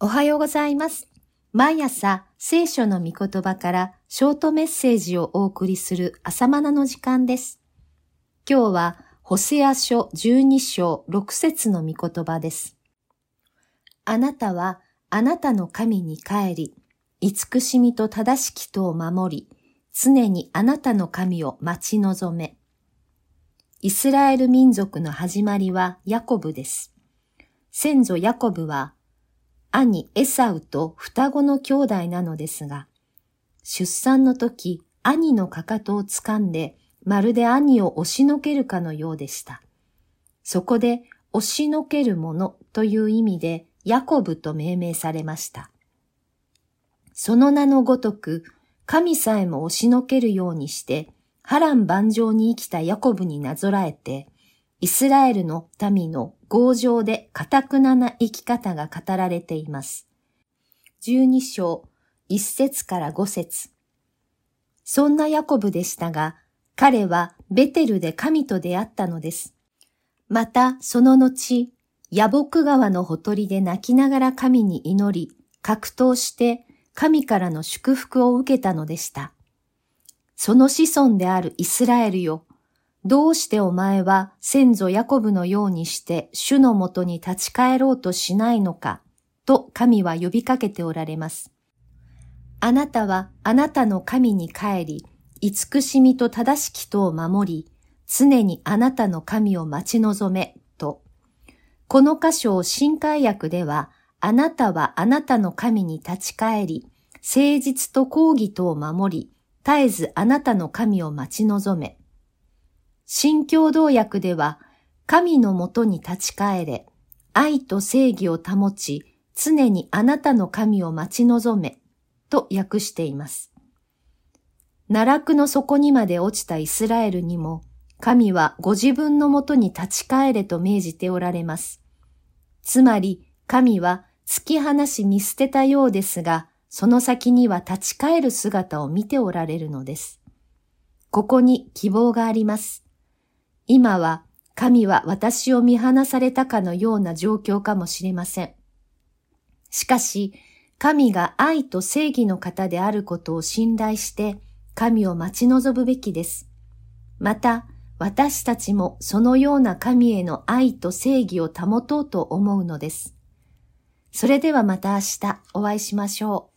おはようございます。毎朝聖書の御言葉からショートメッセージをお送りする朝マナの時間です。今日はホセア書12章6節の御言葉です。あなたはあなたの神に帰り、慈しみと正しきとを守り、常にあなたの神を待ち望め。イスラエル民族の始まりはヤコブです。先祖ヤコブは兄エサウと双子の兄弟なのですが、出産の時、兄のかかとを掴んで、まるで兄を押しのけるかのようでした。そこで、押しのけるものという意味で、ヤコブと命名されました。その名のごとく、神さえも押しのけるようにして、波乱万丈に生きたヤコブになぞらえて、イスラエルの民の強情で堅くなな生き方が語られています。12章1節から5節そんなヤコブでしたが、彼はベテルで神と出会ったのです。またその後、ヤボク川のほとりで泣きながら神に祈り、格闘して神からの祝福を受けたのでした。その子孫であるイスラエルよ、どうしてお前は先祖ヤコブのようにして主のもとに立ち返ろうとしないのか、と神は呼びかけておられます。あなたはあなたの神に帰り、慈しみと正しきとを守り、常にあなたの神を待ち望め、と。この箇所を新海訳では、あなたはあなたの神に立ち返り、誠実と公義とを守り、絶えずあなたの神を待ち望め。新共同訳では、神のもとに立ち返れ、愛と正義を保ち、常にあなたの神を待ち望め、と訳しています。奈落の底にまで落ちたイスラエルにも、神はご自分のもとに立ち返れと命じておられます。つまり、神は突き放し見捨てたようですが、その先には立ち返る姿を見ておられるのです。ここに希望があります。今は神は私を見放されたかのような状況かもしれません。しかし、神が愛と正義の方であることを信頼して、神を待ち望むべきです。また、私たちもそのような神への愛と正義を保とうと思うのです。それではまた明日お会いしましょう。